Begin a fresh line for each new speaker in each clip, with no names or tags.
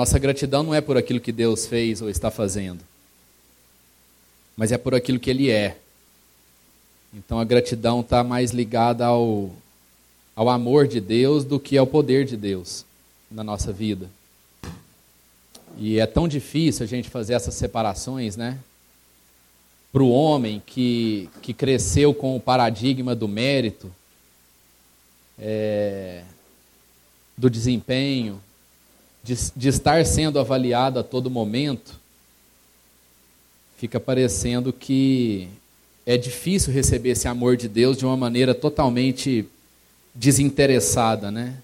nossa gratidão não é por aquilo que Deus fez ou está fazendo, mas é por aquilo que Ele é. Então a gratidão está mais ligada ao, ao amor de Deus do que ao poder de Deus na nossa vida. E é tão difícil a gente fazer essas separações, né? Para o homem que, que cresceu com o paradigma do mérito, é, do desempenho, de, de estar sendo avaliado a todo momento, fica parecendo que é difícil receber esse amor de Deus de uma maneira totalmente desinteressada, né?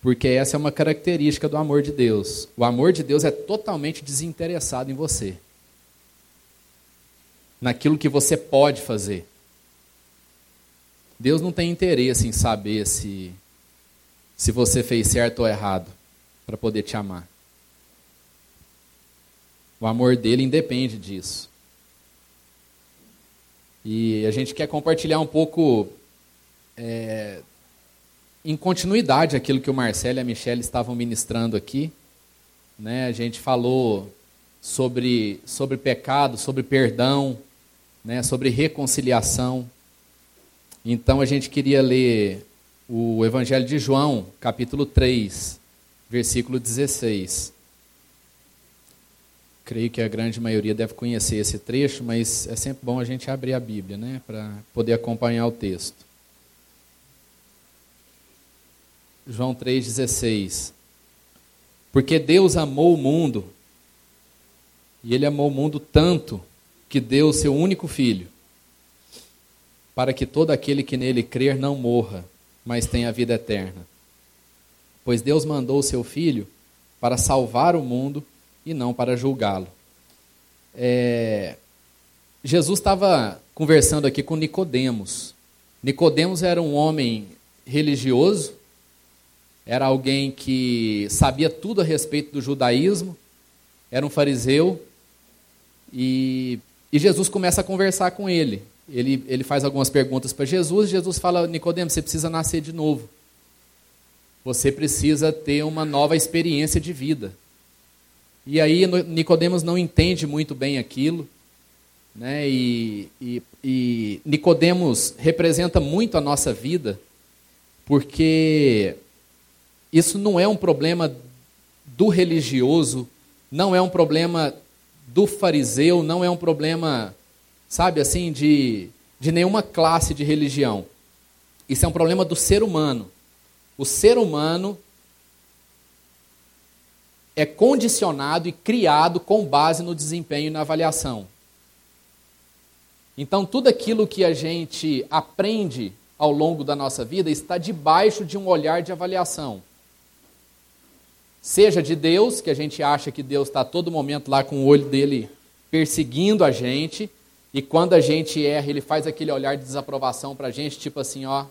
Porque essa é uma característica do amor de Deus. O amor de Deus é totalmente desinteressado em você. Naquilo que você pode fazer. Deus não tem interesse em saber se se você fez certo ou errado para poder te amar. O amor dele independe disso. E a gente quer compartilhar um pouco, é, em continuidade, aquilo que o Marcelo e a Michelle estavam ministrando aqui. Né? A gente falou sobre, sobre pecado, sobre perdão, né? sobre reconciliação. Então a gente queria ler o Evangelho de João, capítulo 3, versículo 16. Creio que a grande maioria deve conhecer esse trecho, mas é sempre bom a gente abrir a Bíblia, né, para poder acompanhar o texto. João 3,16. Porque Deus amou o mundo, e Ele amou o mundo tanto que deu o seu único filho, para que todo aquele que nele crer não morra, mas tenha a vida eterna. Pois Deus mandou o seu filho para salvar o mundo e não para julgá-lo. É, Jesus estava conversando aqui com Nicodemos. Nicodemos era um homem religioso, era alguém que sabia tudo a respeito do judaísmo, era um fariseu, e, e Jesus começa a conversar com ele. Ele, ele faz algumas perguntas para Jesus, Jesus fala, Nicodemos, você precisa nascer de novo. Você precisa ter uma nova experiência de vida. E aí Nicodemos não entende muito bem aquilo, né? E, e, e Nicodemos representa muito a nossa vida, porque isso não é um problema do religioso, não é um problema do fariseu, não é um problema, sabe assim, de, de nenhuma classe de religião. Isso é um problema do ser humano. O ser humano é condicionado e criado com base no desempenho e na avaliação. Então, tudo aquilo que a gente aprende ao longo da nossa vida está debaixo de um olhar de avaliação. Seja de Deus, que a gente acha que Deus está a todo momento lá com o olho dele perseguindo a gente, e quando a gente erra, ele faz aquele olhar de desaprovação para a gente, tipo assim, ó.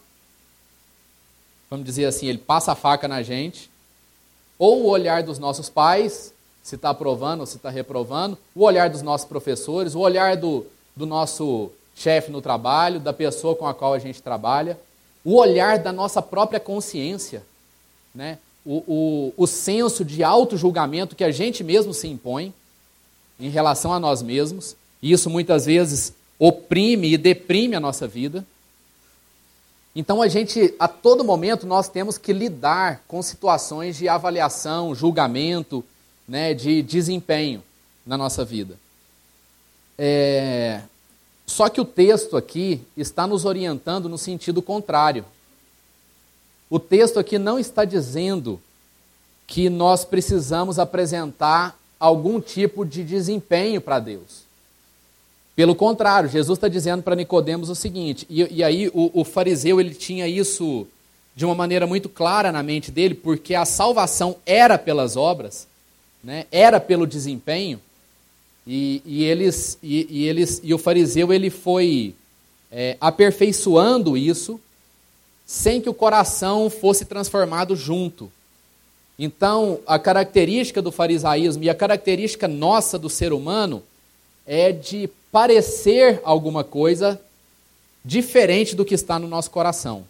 Vamos dizer assim, ele passa a faca na gente, ou o olhar dos nossos pais, se está aprovando ou se está reprovando, o olhar dos nossos professores, o olhar do, do nosso chefe no trabalho, da pessoa com a qual a gente trabalha, o olhar da nossa própria consciência, né? o, o, o senso de auto-julgamento que a gente mesmo se impõe em relação a nós mesmos, e isso muitas vezes oprime e deprime a nossa vida. Então a gente, a todo momento, nós temos que lidar com situações de avaliação, julgamento, né, de desempenho na nossa vida. É... Só que o texto aqui está nos orientando no sentido contrário. O texto aqui não está dizendo que nós precisamos apresentar algum tipo de desempenho para Deus. Pelo contrário, Jesus está dizendo para Nicodemos o seguinte, e, e aí o, o, fariseu ele tinha isso de uma maneira muito clara na mente dele, porque a salvação era pelas obras, né, era pelo desempenho, e, e eles, e, e, eles, e o fariseu ele foi é, aperfeiçoando isso, sem que o coração fosse transformado junto. Então, a característica do farisaísmo e a característica nossa do ser humano é de parecer alguma coisa diferente do que está no nosso coração.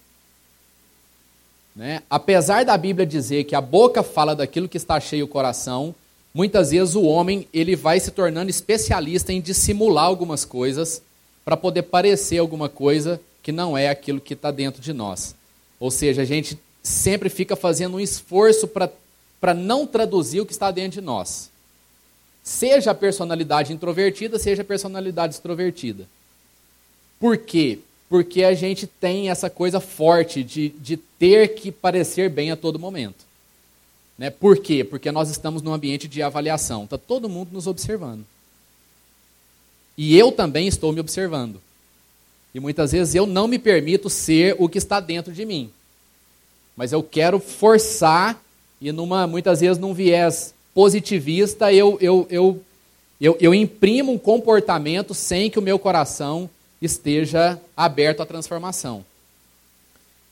Né? Apesar da Bíblia dizer que a boca fala daquilo que está cheio o coração, muitas vezes o homem ele vai se tornando especialista em dissimular algumas coisas para poder parecer alguma coisa que não é aquilo que está dentro de nós. Ou seja, a gente sempre fica fazendo um esforço para não traduzir o que está dentro de nós. Seja a personalidade introvertida, seja a personalidade extrovertida. Por quê? Porque a gente tem essa coisa forte de, de ter que parecer bem a todo momento. Né? Por quê? Porque nós estamos num ambiente de avaliação. Está todo mundo nos observando. E eu também estou me observando. E muitas vezes eu não me permito ser o que está dentro de mim. Mas eu quero forçar, e numa, muitas vezes num viés positivista, eu, eu, eu, eu, eu imprimo um comportamento sem que o meu coração esteja aberto à transformação.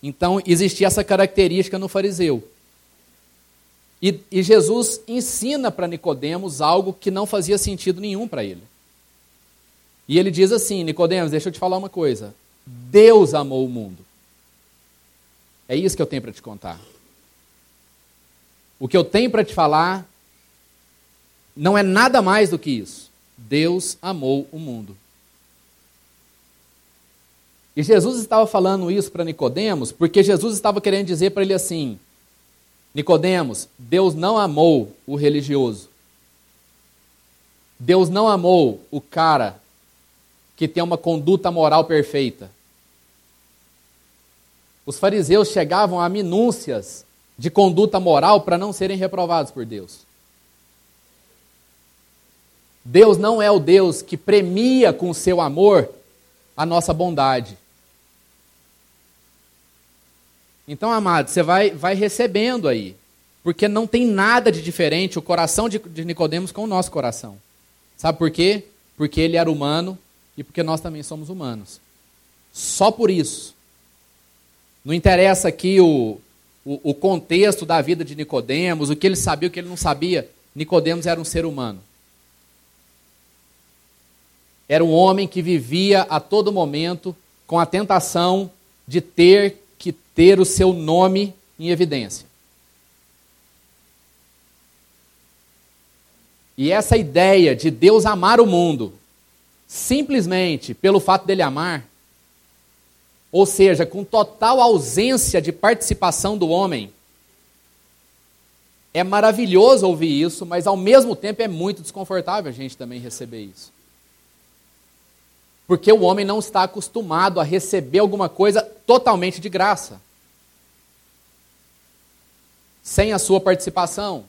Então, existia essa característica no fariseu. E, e Jesus ensina para Nicodemos algo que não fazia sentido nenhum para ele. E ele diz assim: Nicodemos, deixa eu te falar uma coisa. Deus amou o mundo. É isso que eu tenho para te contar. O que eu tenho para te falar não é nada mais do que isso. Deus amou o mundo. E Jesus estava falando isso para Nicodemos, porque Jesus estava querendo dizer para ele assim: Nicodemos, Deus não amou o religioso. Deus não amou o cara que tem uma conduta moral perfeita. Os fariseus chegavam a minúcias de conduta moral para não serem reprovados por Deus. Deus não é o Deus que premia com o seu amor a nossa bondade. Então, amado, você vai, vai recebendo aí. Porque não tem nada de diferente o coração de, de Nicodemos com o nosso coração. Sabe por quê? Porque ele era humano e porque nós também somos humanos. Só por isso. Não interessa aqui o, o, o contexto da vida de Nicodemos, o que ele sabia, o que ele não sabia. Nicodemos era um ser humano. Era um homem que vivia a todo momento com a tentação de ter que ter o seu nome em evidência. E essa ideia de Deus amar o mundo simplesmente pelo fato dele amar, ou seja, com total ausência de participação do homem, é maravilhoso ouvir isso, mas ao mesmo tempo é muito desconfortável a gente também receber isso. Porque o homem não está acostumado a receber alguma coisa totalmente de graça. Sem a sua participação.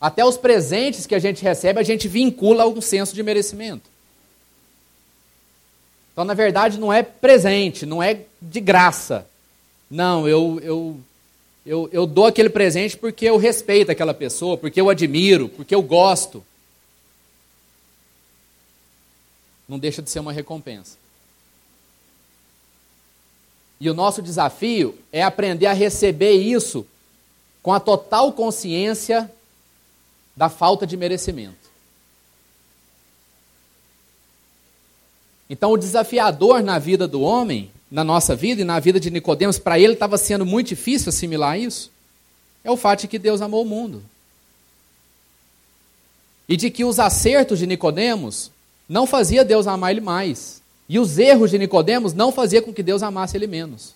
Até os presentes que a gente recebe, a gente vincula a um senso de merecimento. Então, na verdade, não é presente, não é de graça. Não, eu, eu, eu, eu dou aquele presente porque eu respeito aquela pessoa, porque eu admiro, porque eu gosto. Não deixa de ser uma recompensa. E o nosso desafio é aprender a receber isso com a total consciência da falta de merecimento. Então, o desafiador na vida do homem, na nossa vida e na vida de Nicodemos, para ele estava sendo muito difícil assimilar isso, é o fato de que Deus amou o mundo. E de que os acertos de Nicodemos não fazia Deus amar ele mais. E os erros de Nicodemos não fazia com que Deus amasse ele menos.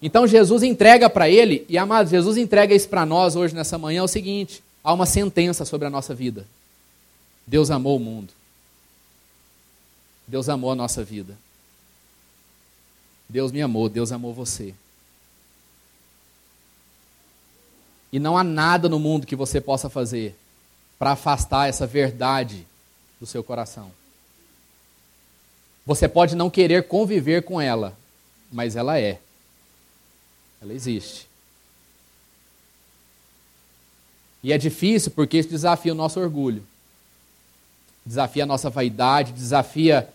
Então Jesus entrega para ele, e amados, Jesus entrega isso para nós hoje nessa manhã, é o seguinte: há uma sentença sobre a nossa vida. Deus amou o mundo. Deus amou a nossa vida. Deus me amou, Deus amou você. E não há nada no mundo que você possa fazer para afastar essa verdade do seu coração. Você pode não querer conviver com ela, mas ela é. Ela existe. E é difícil porque isso desafia o nosso orgulho. Desafia a nossa vaidade, desafia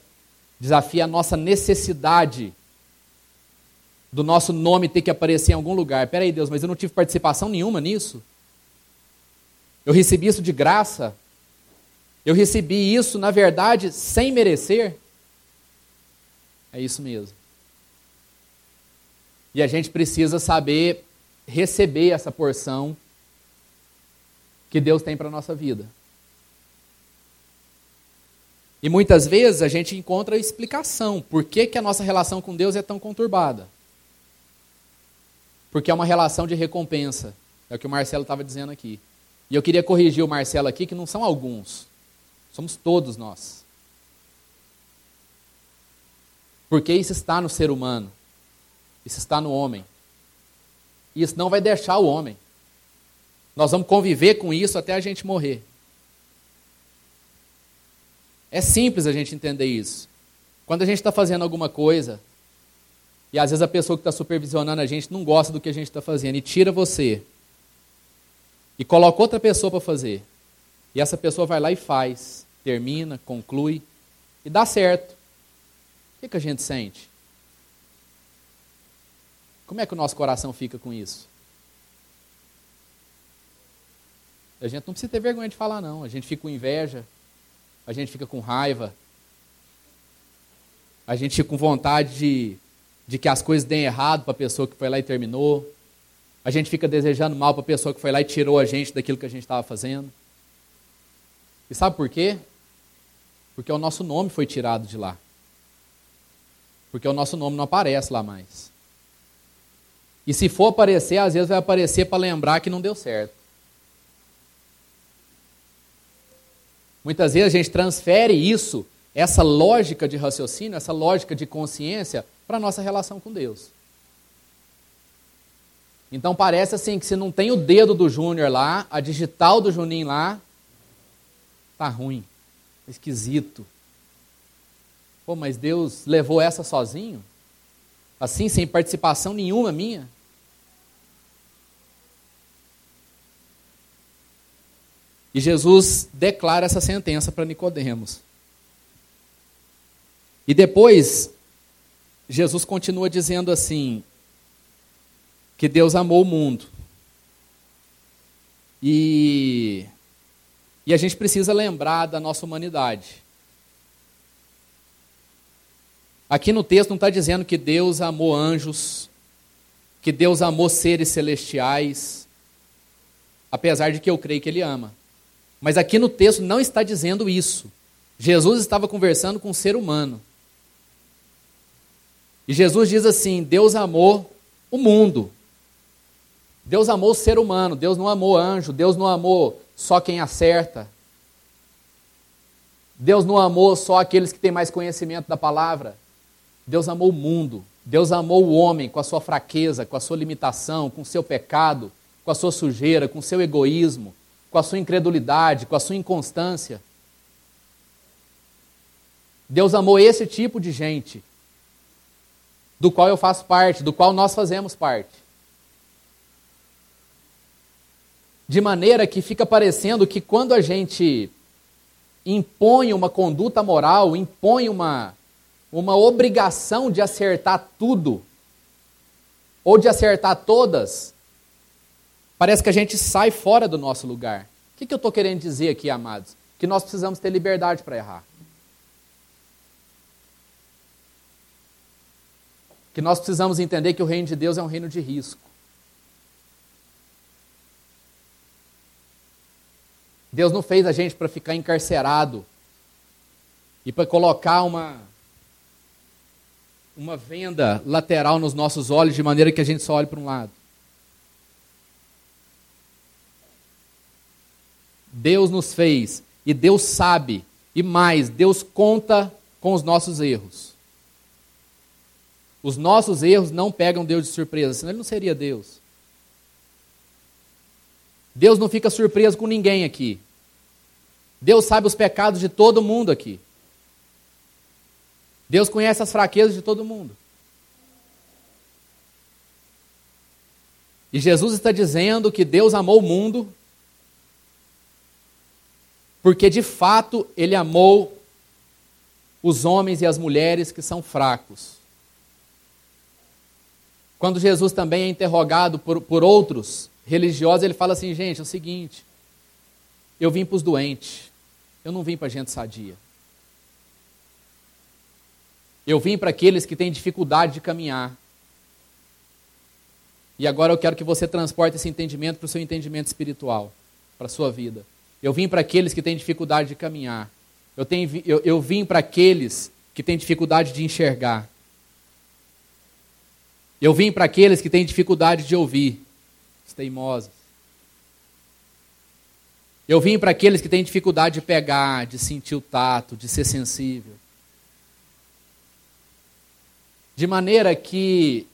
desafia a nossa necessidade do nosso nome ter que aparecer em algum lugar. Peraí, Deus, mas eu não tive participação nenhuma nisso. Eu recebi isso de graça. Eu recebi isso, na verdade, sem merecer. É isso mesmo. E a gente precisa saber receber essa porção que Deus tem para a nossa vida. E muitas vezes a gente encontra explicação por que, que a nossa relação com Deus é tão conturbada. Porque é uma relação de recompensa. É o que o Marcelo estava dizendo aqui. E eu queria corrigir o Marcelo aqui, que não são alguns. Somos todos nós. Porque isso está no ser humano. Isso está no homem. E isso não vai deixar o homem. Nós vamos conviver com isso até a gente morrer. É simples a gente entender isso. Quando a gente está fazendo alguma coisa, e às vezes a pessoa que está supervisionando a gente não gosta do que a gente está fazendo, e tira você, e coloca outra pessoa para fazer, e essa pessoa vai lá e faz, termina, conclui, e dá certo. O que, que a gente sente? Como é que o nosso coração fica com isso? A gente não precisa ter vergonha de falar, não. A gente fica com inveja, a gente fica com raiva, a gente fica com vontade de, de que as coisas deem errado para a pessoa que foi lá e terminou, a gente fica desejando mal para a pessoa que foi lá e tirou a gente daquilo que a gente estava fazendo. E sabe por quê? Porque o nosso nome foi tirado de lá. Porque o nosso nome não aparece lá mais. E se for aparecer, às vezes vai aparecer para lembrar que não deu certo. Muitas vezes a gente transfere isso, essa lógica de raciocínio, essa lógica de consciência, para a nossa relação com Deus. Então parece assim que se não tem o dedo do Júnior lá, a digital do Juninho lá, tá ruim, esquisito. Pô, mas Deus levou essa sozinho? Assim, sem participação nenhuma minha? E Jesus declara essa sentença para Nicodemos. E depois Jesus continua dizendo assim que Deus amou o mundo. E e a gente precisa lembrar da nossa humanidade. Aqui no texto não está dizendo que Deus amou anjos, que Deus amou seres celestiais, apesar de que eu creio que Ele ama. Mas aqui no texto não está dizendo isso. Jesus estava conversando com um ser humano. E Jesus diz assim: Deus amou o mundo. Deus amou o ser humano, Deus não amou anjo, Deus não amou só quem acerta. Deus não amou só aqueles que têm mais conhecimento da palavra. Deus amou o mundo. Deus amou o homem com a sua fraqueza, com a sua limitação, com o seu pecado, com a sua sujeira, com o seu egoísmo, com a sua incredulidade, com a sua inconstância. Deus amou esse tipo de gente, do qual eu faço parte, do qual nós fazemos parte. De maneira que fica parecendo que quando a gente impõe uma conduta moral, impõe uma, uma obrigação de acertar tudo, ou de acertar todas, Parece que a gente sai fora do nosso lugar. O que, que eu estou querendo dizer aqui, amados? Que nós precisamos ter liberdade para errar. Que nós precisamos entender que o reino de Deus é um reino de risco. Deus não fez a gente para ficar encarcerado e para colocar uma uma venda lateral nos nossos olhos de maneira que a gente só olhe para um lado. Deus nos fez e Deus sabe, e mais, Deus conta com os nossos erros. Os nossos erros não pegam Deus de surpresa, senão ele não seria Deus. Deus não fica surpreso com ninguém aqui. Deus sabe os pecados de todo mundo aqui. Deus conhece as fraquezas de todo mundo. E Jesus está dizendo que Deus amou o mundo porque de fato ele amou os homens e as mulheres que são fracos. Quando Jesus também é interrogado por, por outros religiosos, ele fala assim: gente, é o seguinte, eu vim para os doentes, eu não vim para gente sadia. Eu vim para aqueles que têm dificuldade de caminhar. E agora eu quero que você transporte esse entendimento para o seu entendimento espiritual, para a sua vida. Eu vim para aqueles que têm dificuldade de caminhar. Eu, tenho, eu, eu vim para aqueles que têm dificuldade de enxergar. Eu vim para aqueles que têm dificuldade de ouvir, os teimosos. Eu vim para aqueles que têm dificuldade de pegar, de sentir o tato, de ser sensível. De maneira que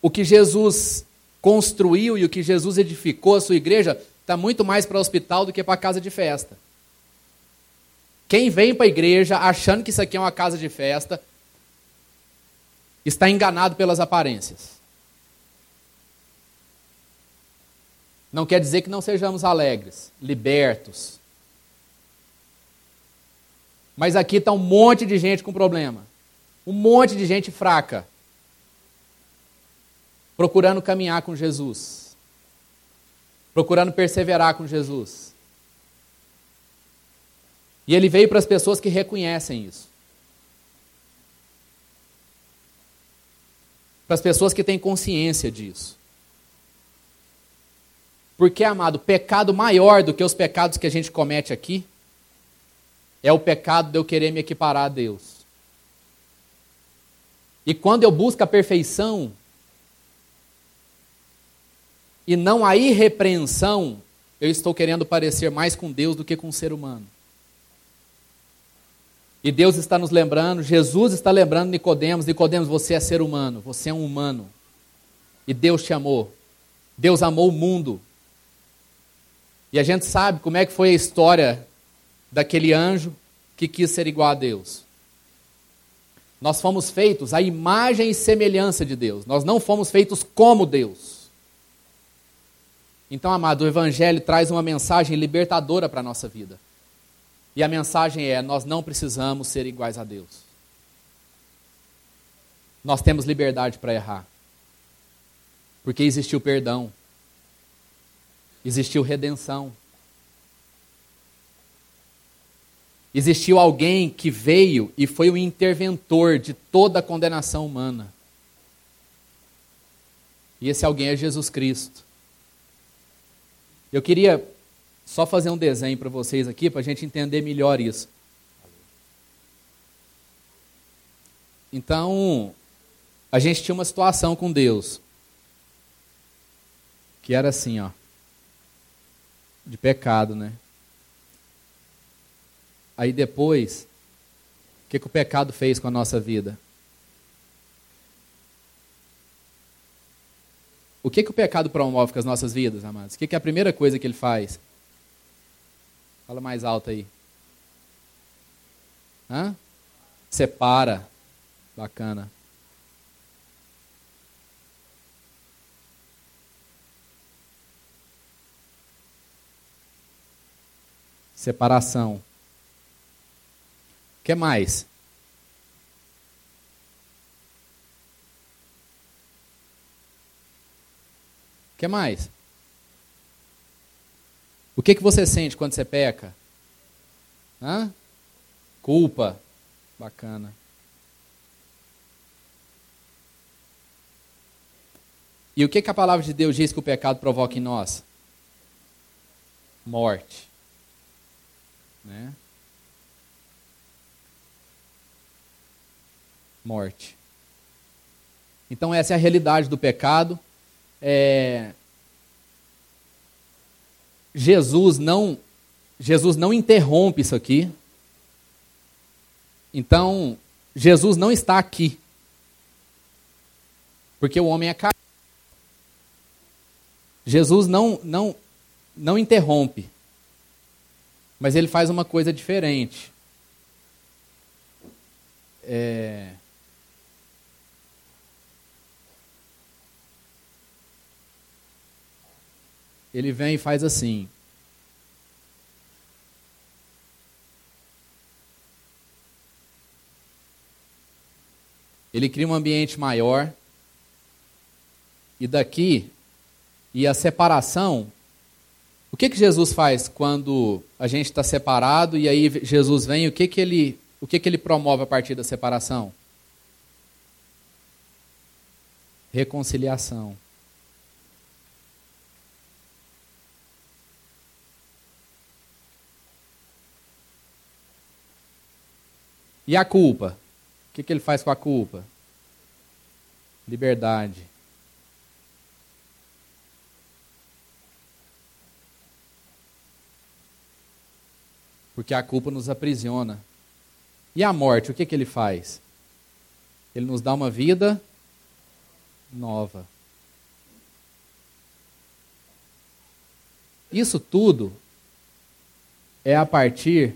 o que Jesus construiu e o que Jesus edificou a sua igreja está muito mais para o hospital do que para a casa de festa. Quem vem para a igreja achando que isso aqui é uma casa de festa está enganado pelas aparências. Não quer dizer que não sejamos alegres, libertos. Mas aqui está um monte de gente com problema. Um monte de gente fraca. Procurando caminhar com Jesus. Procurando perseverar com Jesus. E ele veio para as pessoas que reconhecem isso. Para as pessoas que têm consciência disso. Porque, amado, pecado maior do que os pecados que a gente comete aqui é o pecado de eu querer me equiparar a Deus. E quando eu busco a perfeição e não a irrepreensão, eu estou querendo parecer mais com Deus do que com o ser humano. E Deus está nos lembrando, Jesus está lembrando Nicodemos, Nicodemos, você é ser humano, você é um humano. E Deus te amou. Deus amou o mundo. E a gente sabe como é que foi a história daquele anjo que quis ser igual a Deus. Nós fomos feitos à imagem e semelhança de Deus. Nós não fomos feitos como Deus. Então, amado, o Evangelho traz uma mensagem libertadora para a nossa vida. E a mensagem é: nós não precisamos ser iguais a Deus. Nós temos liberdade para errar. Porque existiu perdão. Existiu redenção. Existiu alguém que veio e foi o interventor de toda a condenação humana. E esse alguém é Jesus Cristo. Eu queria só fazer um desenho para vocês aqui, para a gente entender melhor isso. Então, a gente tinha uma situação com Deus. Que era assim, ó. De pecado, né? Aí depois, o que, que o pecado fez com a nossa vida? O que, que o pecado promove com as nossas vidas, amados? O que, que é a primeira coisa que ele faz? Fala mais alto aí. Hã? Separa. Bacana. Separação. O que mais? O que mais? O que, que você sente quando você peca? Hã? Culpa. Bacana. E o que, que a palavra de Deus diz que o pecado provoca em nós? Morte. Né? Morte. Então, essa é a realidade do pecado. É, Jesus não Jesus não interrompe isso aqui. Então, Jesus não está aqui. Porque o homem é carne. Jesus não não não interrompe. Mas ele faz uma coisa diferente. É... ele vem e faz assim. Ele cria um ambiente maior. E daqui, e a separação. O que, que Jesus faz quando a gente está separado e aí Jesus vem? O que, que ele o que, que ele promove a partir da separação? Reconciliação. E a culpa? O que, que ele faz com a culpa? Liberdade. Porque a culpa nos aprisiona. E a morte, o que, que ele faz? Ele nos dá uma vida nova. Isso tudo é a partir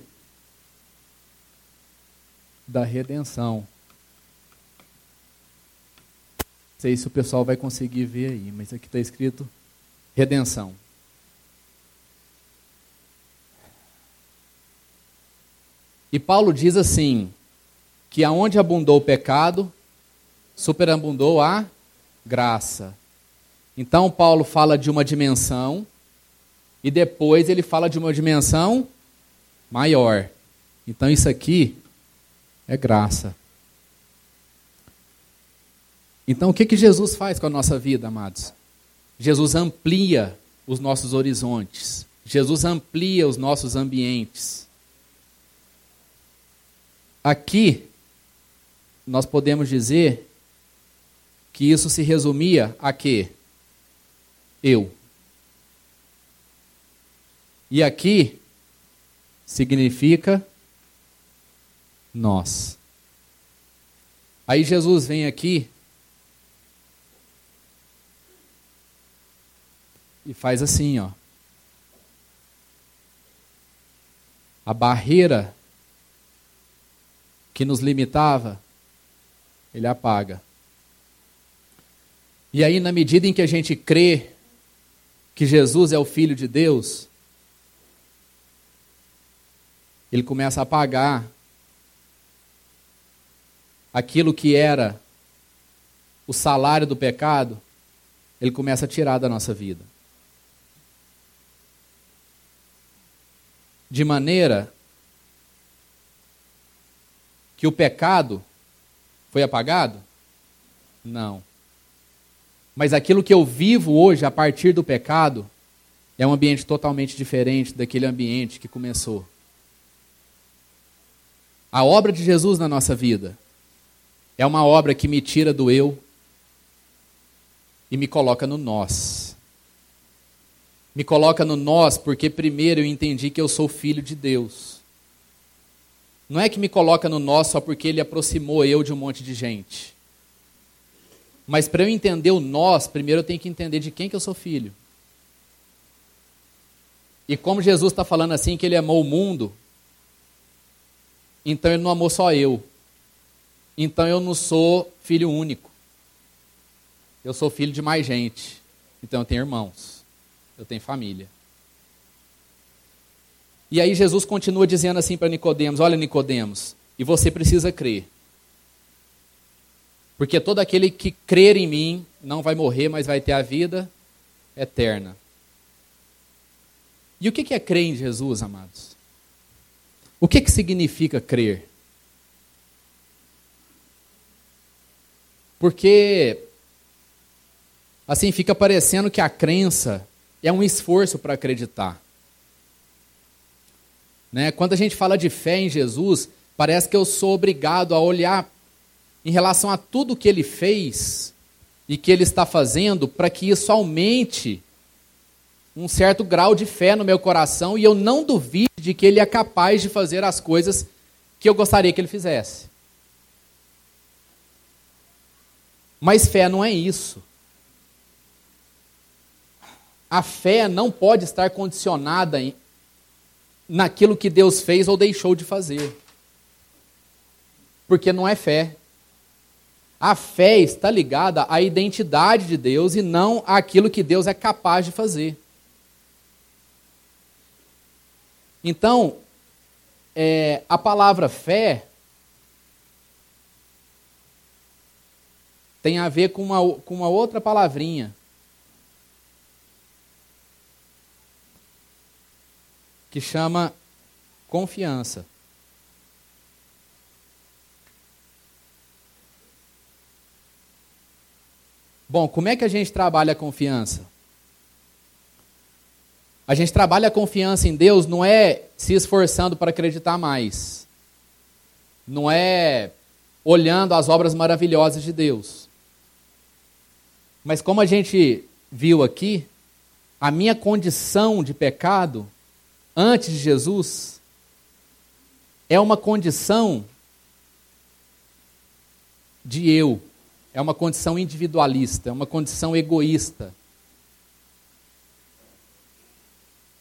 da redenção. Não sei se o pessoal vai conseguir ver aí, mas aqui está escrito redenção. E Paulo diz assim: que aonde abundou o pecado, superabundou a graça. Então Paulo fala de uma dimensão e depois ele fala de uma dimensão maior. Então isso aqui é graça. Então, o que, que Jesus faz com a nossa vida, amados? Jesus amplia os nossos horizontes. Jesus amplia os nossos ambientes. Aqui, nós podemos dizer que isso se resumia a quê? Eu. E aqui significa nós. Aí Jesus vem aqui e faz assim, ó. A barreira que nos limitava, ele apaga. E aí, na medida em que a gente crê que Jesus é o Filho de Deus, ele começa a apagar aquilo que era o salário do pecado, ele começa a tirar da nossa vida. De maneira que o pecado foi apagado? Não. Mas aquilo que eu vivo hoje a partir do pecado é um ambiente totalmente diferente daquele ambiente que começou. A obra de Jesus na nossa vida é uma obra que me tira do eu e me coloca no nós. Me coloca no nós porque primeiro eu entendi que eu sou filho de Deus. Não é que me coloca no nós só porque ele aproximou eu de um monte de gente. Mas para eu entender o nós, primeiro eu tenho que entender de quem que eu sou filho. E como Jesus está falando assim que ele amou o mundo, então ele não amou só eu, então eu não sou filho único. Eu sou filho de mais gente. Então eu tenho irmãos. Eu tenho família. E aí Jesus continua dizendo assim para Nicodemos: Olha, Nicodemos, e você precisa crer. Porque todo aquele que crer em mim não vai morrer, mas vai ter a vida eterna. E o que é crer em Jesus, amados? O que, que significa crer? Porque assim fica parecendo que a crença é um esforço para acreditar. Né? Quando a gente fala de fé em Jesus, parece que eu sou obrigado a olhar em relação a tudo que ele fez e que ele está fazendo para que isso aumente um certo grau de fé no meu coração e eu não duvide de que ele é capaz de fazer as coisas que eu gostaria que ele fizesse. Mas fé não é isso. A fé não pode estar condicionada naquilo que Deus fez ou deixou de fazer. Porque não é fé. A fé está ligada à identidade de Deus e não àquilo que Deus é capaz de fazer. Então, é, a palavra fé tem a ver com uma, com uma outra palavrinha. que chama confiança. Bom, como é que a gente trabalha a confiança? A gente trabalha a confiança em Deus não é se esforçando para acreditar mais. Não é olhando as obras maravilhosas de Deus. Mas como a gente viu aqui, a minha condição de pecado antes de Jesus é uma condição de eu, é uma condição individualista, é uma condição egoísta.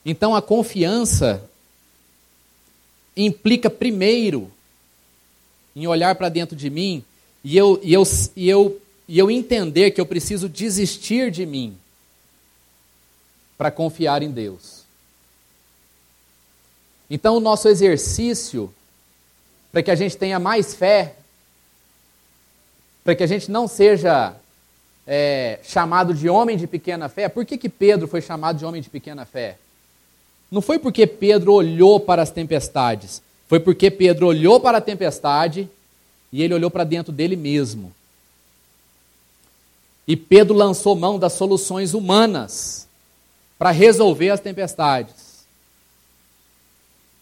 Então a confiança implica primeiro em olhar para dentro de mim e eu, e, eu, e, eu, e eu entender que eu preciso desistir de mim para confiar em Deus. Então, o nosso exercício, para que a gente tenha mais fé, para que a gente não seja é, chamado de homem de pequena fé, por que, que Pedro foi chamado de homem de pequena fé? Não foi porque Pedro olhou para as tempestades, foi porque Pedro olhou para a tempestade e ele olhou para dentro dele mesmo. E Pedro lançou mão das soluções humanas para resolver as tempestades.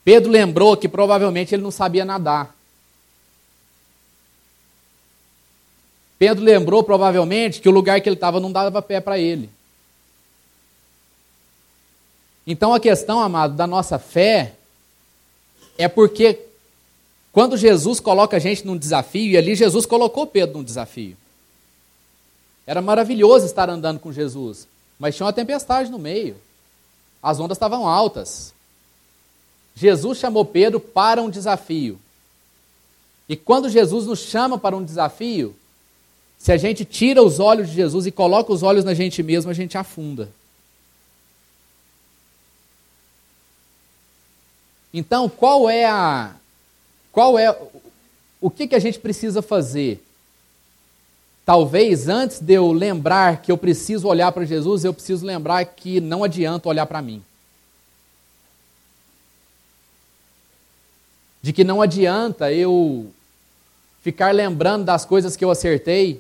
Pedro lembrou que provavelmente ele não sabia nadar. Pedro lembrou provavelmente que o lugar que ele estava não dava pé para ele. Então a questão, amado, da nossa fé é porque quando Jesus coloca a gente num desafio, e ali Jesus colocou Pedro num desafio. Era maravilhoso estar andando com Jesus, mas tinha uma tempestade no meio. As ondas estavam altas. Jesus chamou Pedro para um desafio. E quando Jesus nos chama para um desafio, se a gente tira os olhos de Jesus e coloca os olhos na gente mesmo, a gente afunda. Então, qual é a qual é o que que a gente precisa fazer? Talvez antes de eu lembrar que eu preciso olhar para Jesus, eu preciso lembrar que não adianta olhar para mim. De que não adianta eu ficar lembrando das coisas que eu acertei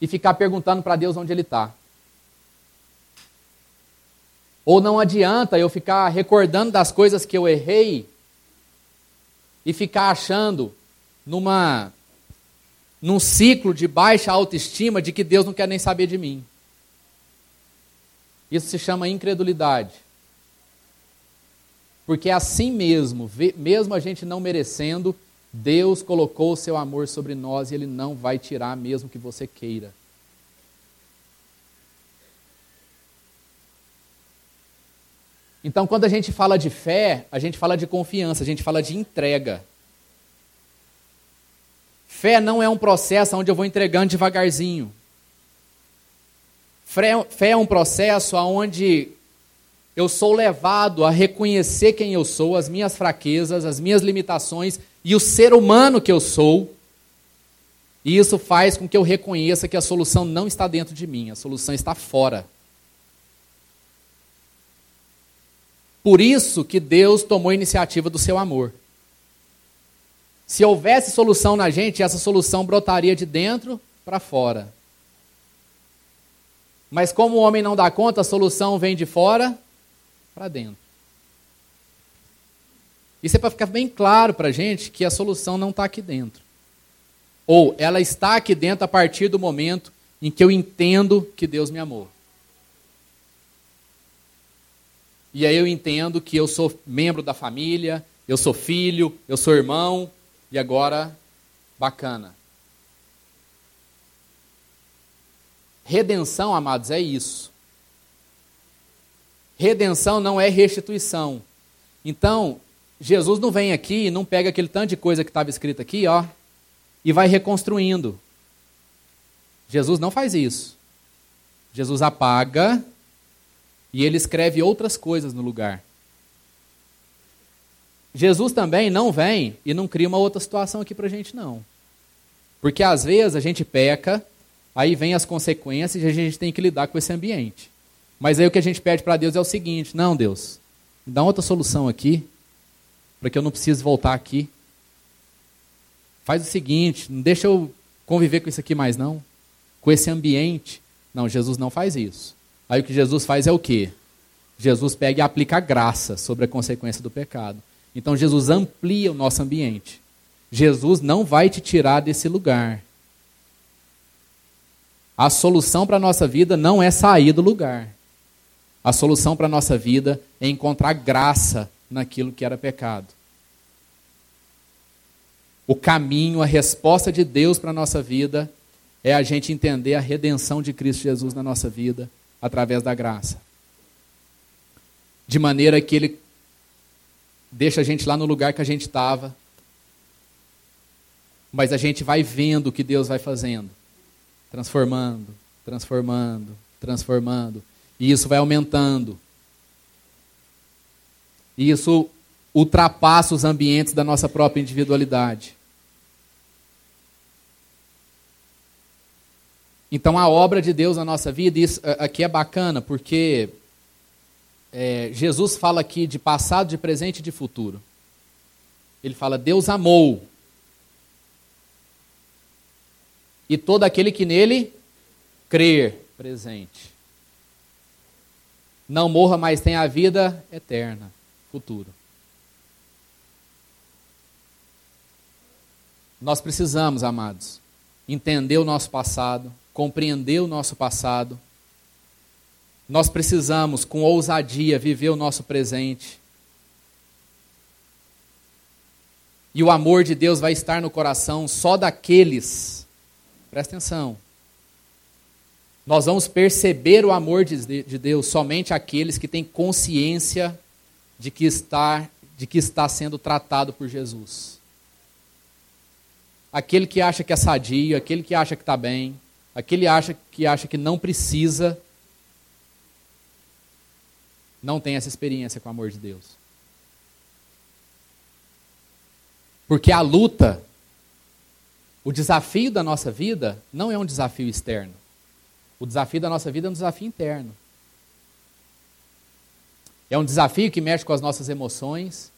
e ficar perguntando para Deus onde Ele está. Ou não adianta eu ficar recordando das coisas que eu errei e ficar achando numa num ciclo de baixa autoestima de que Deus não quer nem saber de mim. Isso se chama incredulidade. Porque é assim mesmo, mesmo a gente não merecendo, Deus colocou o seu amor sobre nós e Ele não vai tirar mesmo que você queira. Então, quando a gente fala de fé, a gente fala de confiança, a gente fala de entrega. Fé não é um processo onde eu vou entregando devagarzinho. Fé é um processo onde eu sou levado a reconhecer quem eu sou, as minhas fraquezas, as minhas limitações e o ser humano que eu sou. E isso faz com que eu reconheça que a solução não está dentro de mim, a solução está fora. Por isso que Deus tomou a iniciativa do seu amor. Se houvesse solução na gente, essa solução brotaria de dentro para fora. Mas como o homem não dá conta, a solução vem de fora para dentro. Isso é para ficar bem claro para a gente que a solução não está aqui dentro. Ou ela está aqui dentro a partir do momento em que eu entendo que Deus me amou. E aí eu entendo que eu sou membro da família, eu sou filho, eu sou irmão, e agora, bacana. Redenção, amados, é isso. Redenção não é restituição. Então, Jesus não vem aqui e não pega aquele tanto de coisa que estava escrito aqui, ó, e vai reconstruindo. Jesus não faz isso. Jesus apaga e ele escreve outras coisas no lugar. Jesus também não vem e não cria uma outra situação aqui para a gente, não. Porque às vezes a gente peca, aí vem as consequências e a gente tem que lidar com esse ambiente. Mas aí o que a gente pede para Deus é o seguinte: não, Deus, me dá outra solução aqui, para que eu não precise voltar aqui. Faz o seguinte, não deixa eu conviver com isso aqui mais não. com esse ambiente. Não, Jesus não faz isso. Aí o que Jesus faz é o quê? Jesus pega e aplica a graça sobre a consequência do pecado. Então Jesus amplia o nosso ambiente. Jesus não vai te tirar desse lugar. A solução para a nossa vida não é sair do lugar. A solução para a nossa vida é encontrar graça naquilo que era pecado. O caminho, a resposta de Deus para a nossa vida é a gente entender a redenção de Cristo Jesus na nossa vida através da graça. De maneira que Ele deixa a gente lá no lugar que a gente estava, mas a gente vai vendo o que Deus vai fazendo transformando, transformando, transformando. E isso vai aumentando. E isso ultrapassa os ambientes da nossa própria individualidade. Então a obra de Deus na nossa vida, isso aqui é bacana, porque é, Jesus fala aqui de passado, de presente e de futuro. Ele fala, Deus amou. E todo aquele que nele crer, presente. Não morra, mas tenha a vida eterna, futuro. Nós precisamos, amados, entender o nosso passado, compreender o nosso passado. Nós precisamos, com ousadia, viver o nosso presente. E o amor de Deus vai estar no coração só daqueles, presta atenção, nós vamos perceber o amor de Deus somente aqueles que têm consciência de que está, de que está sendo tratado por Jesus. Aquele que acha que é sadio, aquele que acha que está bem, Aquele acha que acha que não precisa, não tem essa experiência com o amor de Deus. Porque a luta, o desafio da nossa vida, não é um desafio externo. O desafio da nossa vida é um desafio interno. É um desafio que mexe com as nossas emoções.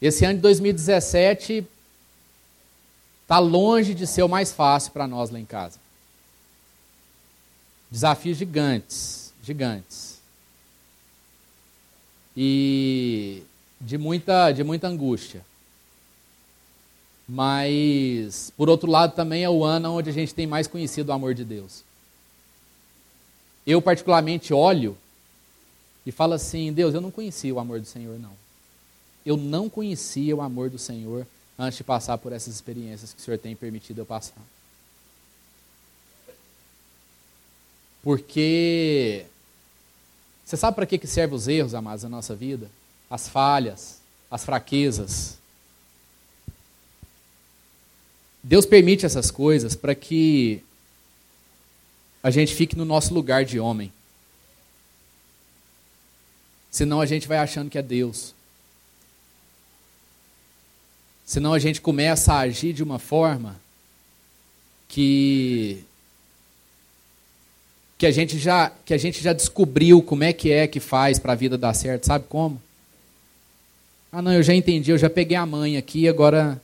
Esse ano de 2017 está longe de ser o mais fácil para nós lá em casa. Desafios gigantes, gigantes. E de muita, de muita angústia. Mas, por outro lado, também é o ano onde a gente tem mais conhecido o amor de Deus. Eu, particularmente, olho e falo assim: Deus, eu não conhecia o amor do Senhor, não. Eu não conhecia o amor do Senhor antes de passar por essas experiências que o Senhor tem permitido eu passar. Porque você sabe para que, que servem os erros, amados, na nossa vida? As falhas, as fraquezas. Deus permite essas coisas para que a gente fique no nosso lugar de homem. Senão a gente vai achando que é Deus. Senão a gente começa a agir de uma forma que que a gente já que a gente já descobriu como é que é que faz para a vida dar certo, sabe como? Ah, não, eu já entendi, eu já peguei a mãe aqui, agora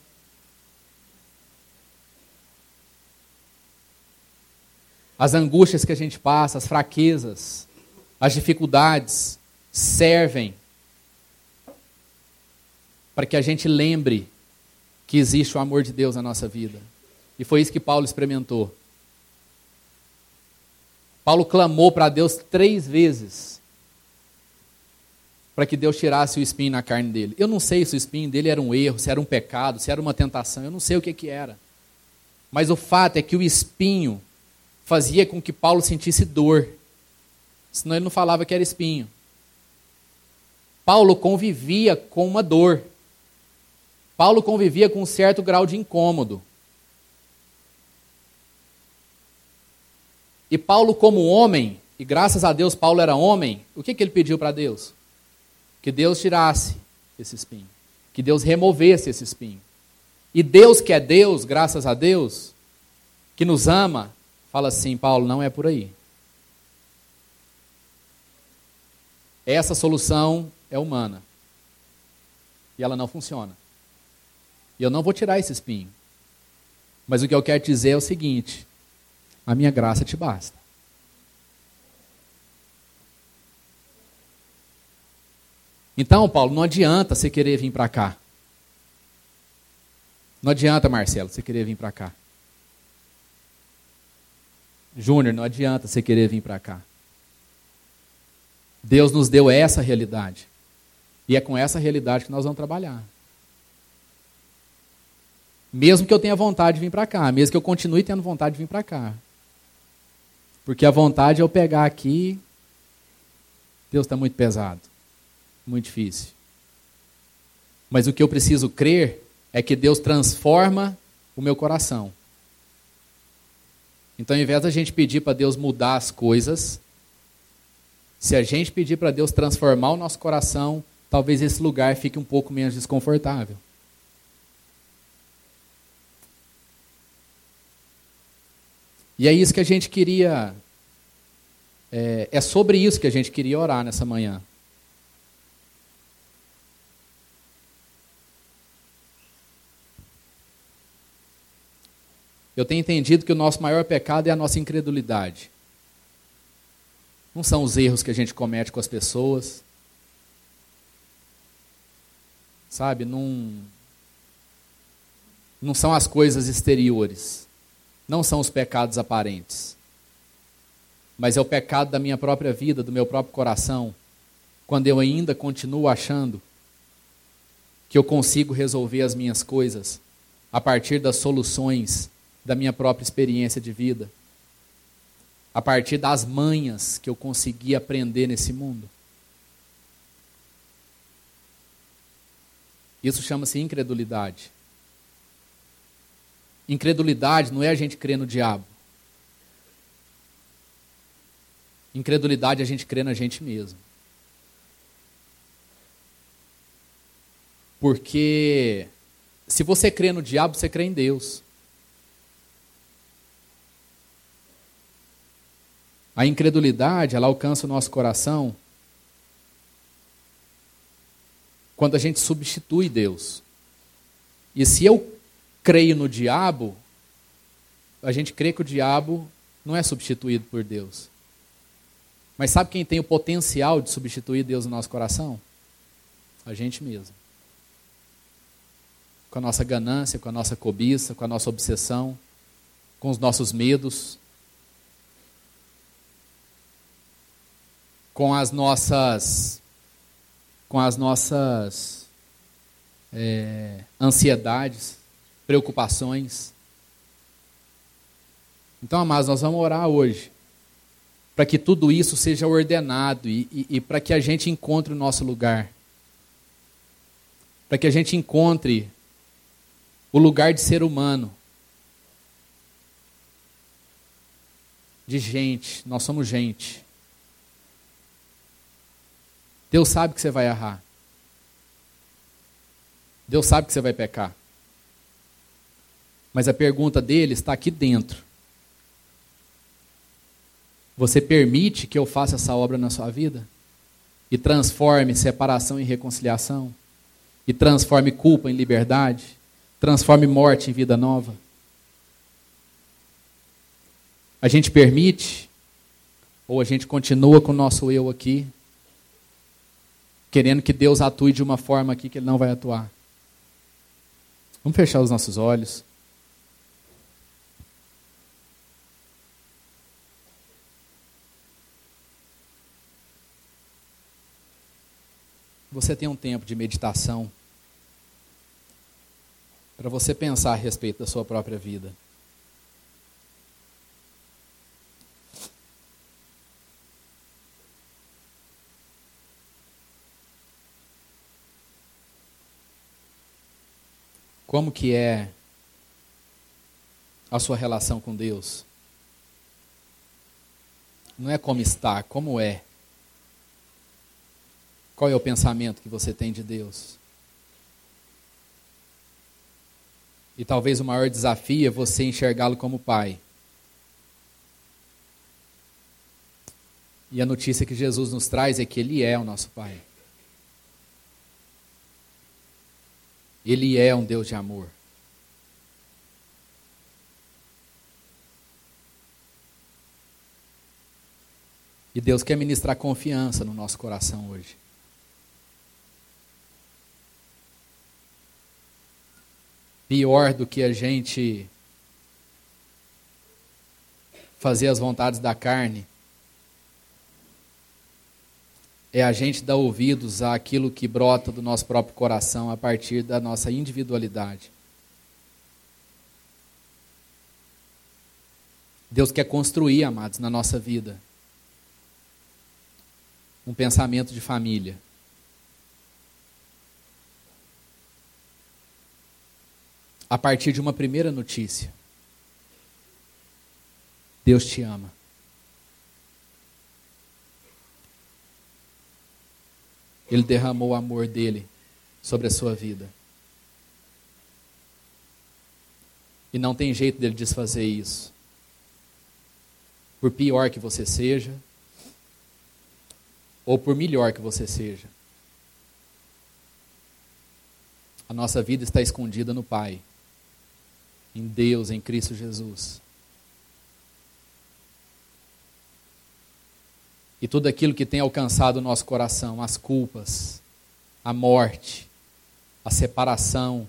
as angústias que a gente passa, as fraquezas, as dificuldades servem para que a gente lembre que existe o amor de Deus na nossa vida. E foi isso que Paulo experimentou. Paulo clamou para Deus três vezes para que Deus tirasse o espinho na carne dele. Eu não sei se o espinho dele era um erro, se era um pecado, se era uma tentação, eu não sei o que, que era. Mas o fato é que o espinho fazia com que Paulo sentisse dor. Senão ele não falava que era espinho. Paulo convivia com uma dor. Paulo convivia com um certo grau de incômodo. E Paulo, como homem, e graças a Deus Paulo era homem, o que, que ele pediu para Deus? Que Deus tirasse esse espinho. Que Deus removesse esse espinho. E Deus, que é Deus, graças a Deus, que nos ama, fala assim: Paulo, não é por aí. Essa solução é humana. E ela não funciona. E eu não vou tirar esse espinho. Mas o que eu quero dizer é o seguinte: a minha graça te basta. Então, Paulo, não adianta você querer vir para cá. Não adianta, Marcelo, você querer vir para cá. Júnior, não adianta você querer vir para cá. Deus nos deu essa realidade. E é com essa realidade que nós vamos trabalhar. Mesmo que eu tenha vontade de vir para cá, mesmo que eu continue tendo vontade de vir para cá. Porque a vontade é eu pegar aqui, Deus está muito pesado, muito difícil. Mas o que eu preciso crer é que Deus transforma o meu coração. Então, ao invés da gente pedir para Deus mudar as coisas, se a gente pedir para Deus transformar o nosso coração, talvez esse lugar fique um pouco menos desconfortável. E é isso que a gente queria. É, é sobre isso que a gente queria orar nessa manhã. Eu tenho entendido que o nosso maior pecado é a nossa incredulidade. Não são os erros que a gente comete com as pessoas. Sabe? Não, não são as coisas exteriores não são os pecados aparentes, mas é o pecado da minha própria vida, do meu próprio coração, quando eu ainda continuo achando que eu consigo resolver as minhas coisas a partir das soluções da minha própria experiência de vida, a partir das manhas que eu consegui aprender nesse mundo. Isso chama-se incredulidade. Incredulidade não é a gente crer no diabo. Incredulidade é a gente crer na gente mesmo. Porque se você crê no diabo, você crê em Deus. A incredulidade, ela alcança o nosso coração quando a gente substitui Deus. E se eu creio no diabo, a gente crê que o diabo não é substituído por Deus. Mas sabe quem tem o potencial de substituir Deus no nosso coração? A gente mesmo. Com a nossa ganância, com a nossa cobiça, com a nossa obsessão, com os nossos medos, com as nossas com as nossas é, ansiedades preocupações. Então, amados, nós vamos orar hoje para que tudo isso seja ordenado e, e, e para que a gente encontre o nosso lugar. Para que a gente encontre o lugar de ser humano. De gente, nós somos gente. Deus sabe que você vai errar. Deus sabe que você vai pecar. Mas a pergunta dele está aqui dentro. Você permite que eu faça essa obra na sua vida? E transforme separação em reconciliação? E transforme culpa em liberdade? Transforme morte em vida nova? A gente permite? Ou a gente continua com o nosso eu aqui, querendo que Deus atue de uma forma aqui que Ele não vai atuar? Vamos fechar os nossos olhos. você tem um tempo de meditação para você pensar a respeito da sua própria vida. Como que é a sua relação com Deus? Não é como está, como é. Qual é o pensamento que você tem de Deus? E talvez o maior desafio é você enxergá-lo como pai. E a notícia que Jesus nos traz é que Ele é o nosso Pai. Ele é um Deus de amor. E Deus quer ministrar confiança no nosso coração hoje. Pior do que a gente fazer as vontades da carne é a gente dar ouvidos àquilo que brota do nosso próprio coração a partir da nossa individualidade. Deus quer construir, amados, na nossa vida um pensamento de família. A partir de uma primeira notícia. Deus te ama. Ele derramou o amor dele sobre a sua vida. E não tem jeito dele desfazer isso. Por pior que você seja, ou por melhor que você seja. A nossa vida está escondida no Pai, em Deus, em Cristo Jesus. E tudo aquilo que tem alcançado o nosso coração, as culpas, a morte, a separação,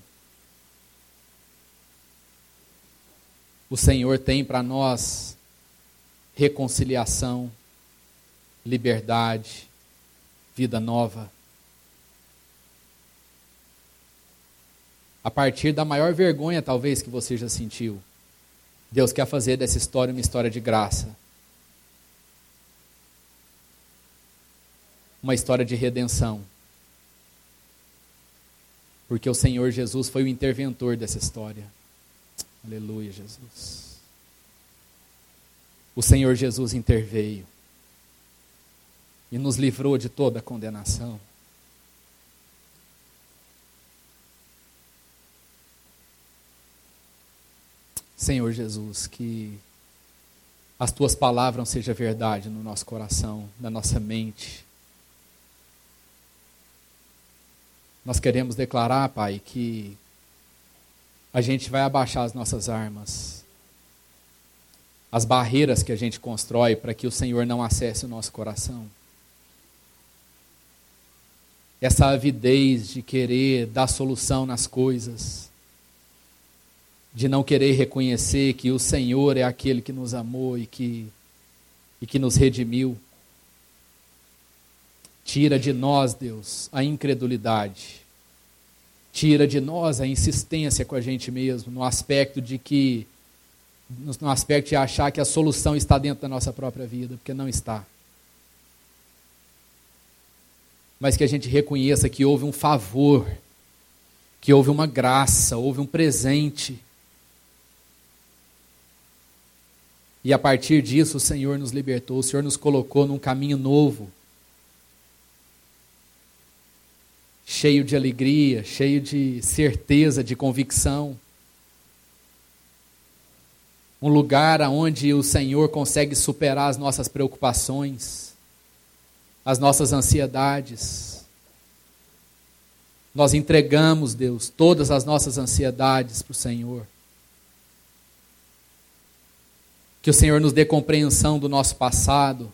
o Senhor tem para nós reconciliação, liberdade, vida nova. A partir da maior vergonha, talvez, que você já sentiu, Deus quer fazer dessa história uma história de graça. Uma história de redenção. Porque o Senhor Jesus foi o interventor dessa história. Aleluia, Jesus. O Senhor Jesus interveio e nos livrou de toda a condenação. Senhor Jesus, que as tuas palavras sejam verdade no nosso coração, na nossa mente. Nós queremos declarar, Pai, que a gente vai abaixar as nossas armas, as barreiras que a gente constrói para que o Senhor não acesse o nosso coração essa avidez de querer dar solução nas coisas, de não querer reconhecer que o Senhor é aquele que nos amou e que, e que nos redimiu. Tira de nós, Deus, a incredulidade. Tira de nós a insistência com a gente mesmo, no aspecto de que no aspecto de achar que a solução está dentro da nossa própria vida, porque não está mas que a gente reconheça que houve um favor, que houve uma graça, houve um presente. E a partir disso o Senhor nos libertou, o Senhor nos colocou num caminho novo, cheio de alegria, cheio de certeza, de convicção. Um lugar onde o Senhor consegue superar as nossas preocupações as nossas ansiedades. Nós entregamos, Deus, todas as nossas ansiedades para o Senhor. Que o Senhor nos dê compreensão do nosso passado,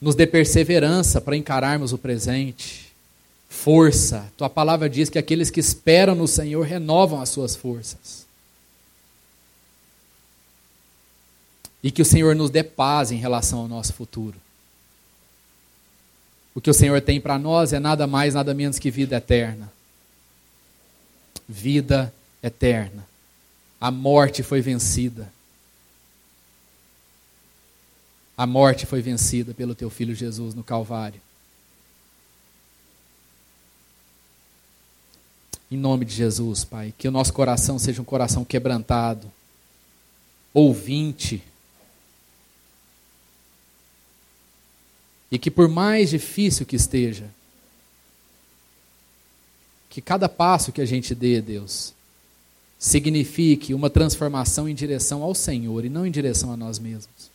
nos dê perseverança para encararmos o presente, força. Tua palavra diz que aqueles que esperam no Senhor renovam as suas forças. E que o Senhor nos dê paz em relação ao nosso futuro. O que o Senhor tem para nós é nada mais, nada menos que vida eterna. Vida eterna. A morte foi vencida. A morte foi vencida pelo teu filho Jesus no Calvário. Em nome de Jesus, Pai, que o nosso coração seja um coração quebrantado, ouvinte E que por mais difícil que esteja, que cada passo que a gente dê, Deus, signifique uma transformação em direção ao Senhor e não em direção a nós mesmos.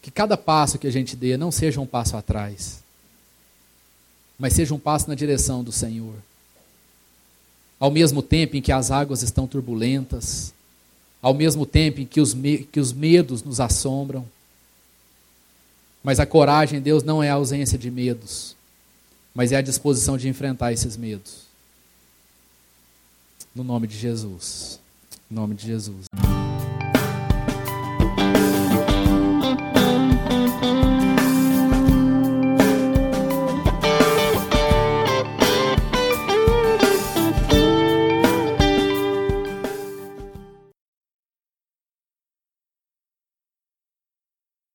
Que cada passo que a gente dê não seja um passo atrás, mas seja um passo na direção do Senhor. Ao mesmo tempo em que as águas estão turbulentas, ao mesmo tempo em que os, que os medos nos assombram, Mas a coragem, Deus, não é a ausência de medos, mas é a disposição de enfrentar esses medos. No nome de Jesus. No nome de Jesus.